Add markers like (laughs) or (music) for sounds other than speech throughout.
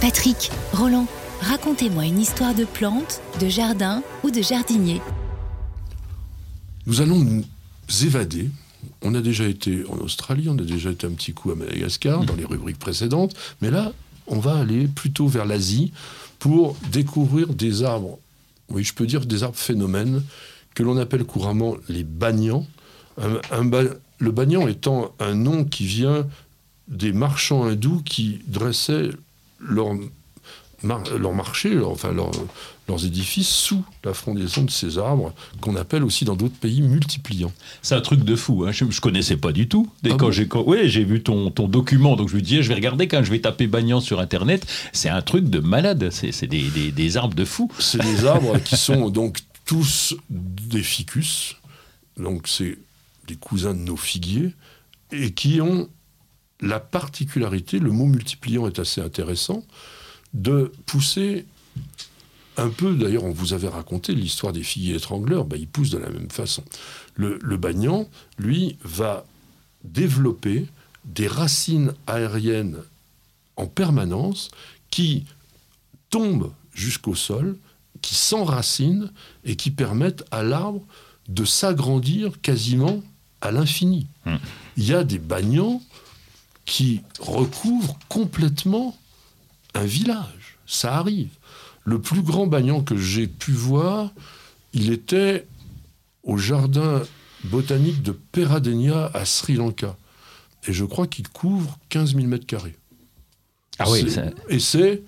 Patrick, Roland, racontez-moi une histoire de plante, de jardin ou de jardinier. Nous allons nous évader. On a déjà été en Australie, on a déjà été un petit coup à Madagascar dans les rubriques précédentes, mais là, on va aller plutôt vers l'Asie pour découvrir des arbres, oui, je peux dire des arbres phénomènes que l'on appelle couramment les bagnans. le bagnan étant un nom qui vient des marchands hindous qui dressaient leur, leur marché, enfin leurs édifices sous la frondaison de ces arbres, qu'on appelle aussi dans d'autres pays multipliants. C'est un truc de fou, hein. je ne connaissais pas du tout. Dès ah quand j'ai ouais, j'ai vu ton, ton document, donc je me disais, je vais regarder quand je vais taper Bagnan sur Internet, c'est un truc de malade, c'est des, des, des, arbres de fou. C'est des (laughs) arbres qui sont donc tous des ficus, donc c'est des cousins de nos figuiers, et qui ont la particularité, le mot multipliant est assez intéressant, de pousser un peu, d'ailleurs on vous avait raconté l'histoire des figuiers étrangleurs, ben, ils poussent de la même façon. Le, le bagnan, lui, va développer des racines aériennes en permanence qui tombent jusqu'au sol, qui s'enracinent et qui permettent à l'arbre de s'agrandir quasiment à l'infini. Hmm. Il y a des bagnans qui recouvrent complètement un village. Ça arrive. Le plus grand bagnan que j'ai pu voir, il était au jardin botanique de Peradenia à Sri Lanka. Et je crois qu'il couvre 15 000 mètres carrés. Ah oui, Et c'est,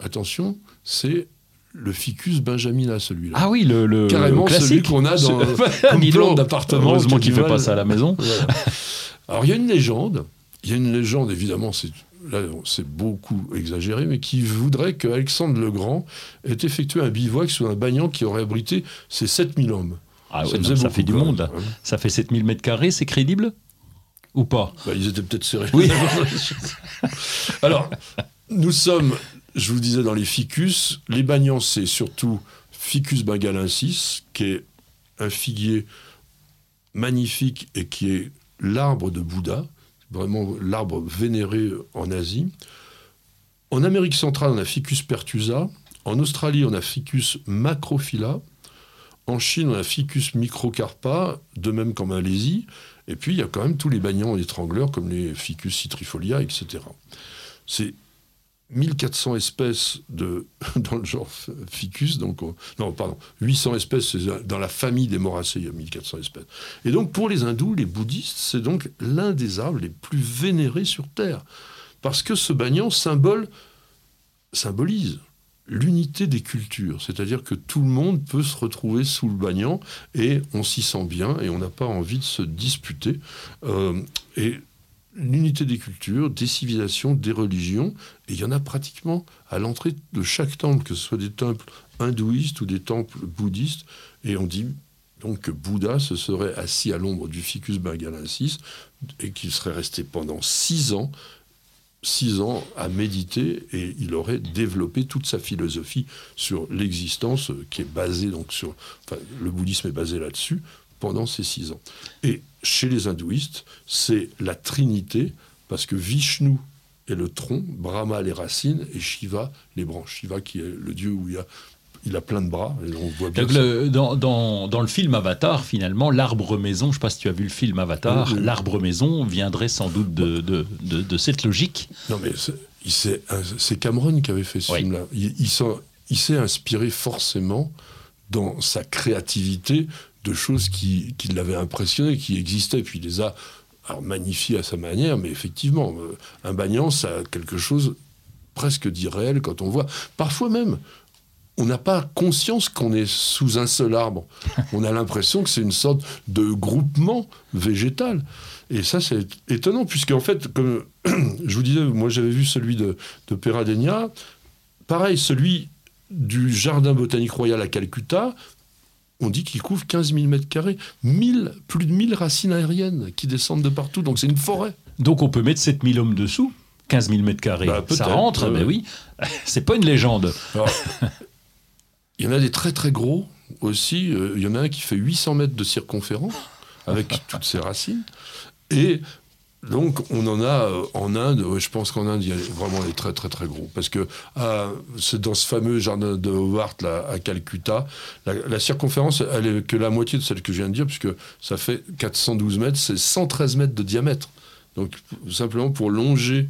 attention, c'est le ficus benjamina, celui-là. Ah oui, le, Carrément celui qu'on a dans un (laughs) plan d'appartement. Heureusement qu'il ne fait pas ça à la maison. Alors il y a une légende, il y a une légende, évidemment, c'est là c'est beaucoup exagéré, mais qui voudrait qu'Alexandre le Grand ait effectué un bivouac sous un bagnan qui aurait abrité ses 7000 hommes. Ah ça, ça fait du monde. Ça fait 7000 mètres carrés, c'est crédible Ou pas? Bah, Ils étaient peut-être serrés. (laughs) Alors, nous sommes, je vous disais, dans les ficus. Les bagnans, c'est surtout Ficus bengalensis, qui est un figuier magnifique et qui est l'arbre de Bouddha vraiment l'arbre vénéré en Asie. En Amérique centrale, on a Ficus pertusa. En Australie, on a Ficus macrophylla. En Chine, on a Ficus microcarpa, de même qu'en Malaisie. Et puis, il y a quand même tous les bagnants étrangleurs, comme les Ficus citrifolia, etc. C'est 1400 espèces de, (laughs) dans le genre ficus, donc, non, pardon, 800 espèces, dans la famille des moracées, il y a 1400 espèces. Et donc, pour les hindous, les bouddhistes, c'est donc l'un des arbres les plus vénérés sur Terre. Parce que ce banyan symbolise l'unité des cultures, c'est-à-dire que tout le monde peut se retrouver sous le banyan et on s'y sent bien et on n'a pas envie de se disputer. Euh, et l'unité des cultures, des civilisations, des religions, et il y en a pratiquement à l'entrée de chaque temple, que ce soit des temples hindouistes ou des temples bouddhistes, et on dit donc que Bouddha se serait assis à l'ombre du ficus bengalensis et qu'il serait resté pendant six ans, six ans à méditer et il aurait développé toute sa philosophie sur l'existence qui est basée donc sur, enfin, le bouddhisme est basé là-dessus pendant ces six ans. Et chez les hindouistes, c'est la trinité, parce que Vishnu est le tronc, Brahma les racines et Shiva les branches. Shiva qui est le dieu où il y a il a plein de bras. Et on voit bien dans, dans, dans, le film Avatar, finalement, l'arbre maison, je ne sais pas si tu as vu le film Avatar, l'arbre maison viendrait sans doute de, de, de, cette logique. Non, mais c'est Cameron qui avait fait ce film-là. Il, il s'est inspiré forcément dans sa créativité de choses qui, qui l'avaient impressionné, qui existaient, puis il les a alors, magnifiées à sa manière, mais effectivement, euh, un bagnant, ça a quelque chose presque d'irréel quand on voit. Parfois même, on n'a pas conscience qu'on est sous un seul arbre. (laughs) On a l'impression que c'est une sorte de groupement végétal. Et ça, c'est étonnant, puisqu'en fait, comme (clears throat) je vous disais, moi j'avais vu celui de, de Peradenia. Pareil, celui du Jardin botanique royal à Calcutta, on dit qu'il couvre 15 000 mètres carrés, plus de 1000 racines aériennes qui descendent de partout, donc c'est une forêt. Donc on peut mettre 7000 hommes dessous, 15 000 mètres carrés, bah, ça rentre, mais oui, (laughs) c'est pas une légende. (laughs) il y en a des très très gros aussi, euh, il y en a un qui fait 800 mètres de circonférence, avec toutes ses racines, et donc, on en a euh, en Inde, je pense qu'en Inde, il y a vraiment des très très très gros. Parce que c'est dans ce fameux jardin de Howard là, à Calcutta, la, circonférence, elle est que la moitié de celle que je viens de dire, puisque ça fait 412 mètres, c'est 113 mètres de diamètre. Donc, simplement pour longer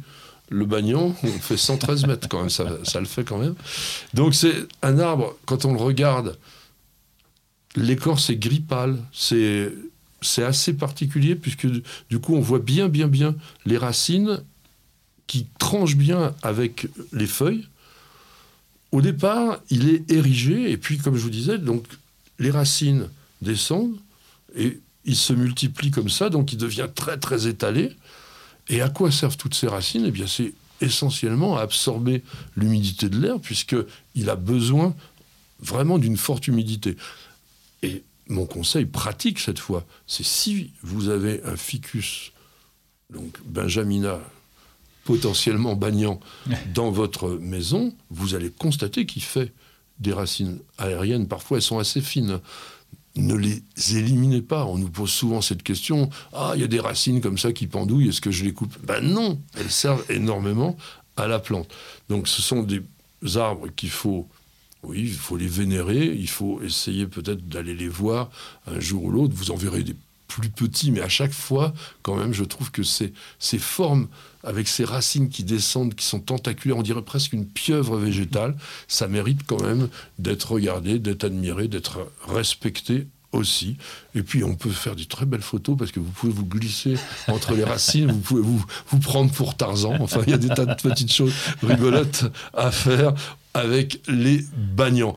le bagnon, on fait 113 mètres quand même, ça le fait quand même. Donc, c'est un arbre, quand on le regarde, l'écorce est gris pâle, c'est c'est assez particulier puisque du coup on voit bien bien bien les racines qui tranchent bien avec les feuilles. Au départ, il est érigé et puis comme je vous disais, donc les racines descendent et il se multiplie comme ça, donc il devient très très étalé. Et à quoi servent toutes ces racines? Eh bien, c'est essentiellement à absorber l'humidité de l'air, puisqu'il a besoin vraiment d'une forte humidité. Et mon conseil pratique cette fois, c'est si vous avez un ficus, donc Benjamina, potentiellement bagnant, (laughs) dans votre maison, vous allez constater qu'il fait des racines aériennes. Parfois, elles sont assez fines. Ne les éliminez pas. On nous pose souvent cette question Ah, il y a des racines comme ça qui pendouillent, est-ce que je les coupe? Ben non, elles servent énormément à la plante. Donc, ce sont des arbres qu'il faut oui, il faut les vénérer, il faut essayer peut-être d'aller les voir un jour ou l'autre. Vous en verrez des plus petits, mais à chaque fois, quand même, je trouve que ces, ces formes, avec ces racines qui descendent, qui sont tentaculaires, on dirait presque une pieuvre végétale, ça mérite quand même d'être regardé, d'être admiré, d'être respecté aussi. Et puis on peut faire des très belles photos parce que vous pouvez vous glisser entre les racines, vous pouvez vous, vous prendre pour Tarzan. Enfin, il y a des tas de petites choses rigolotes à faire avec les bagnants.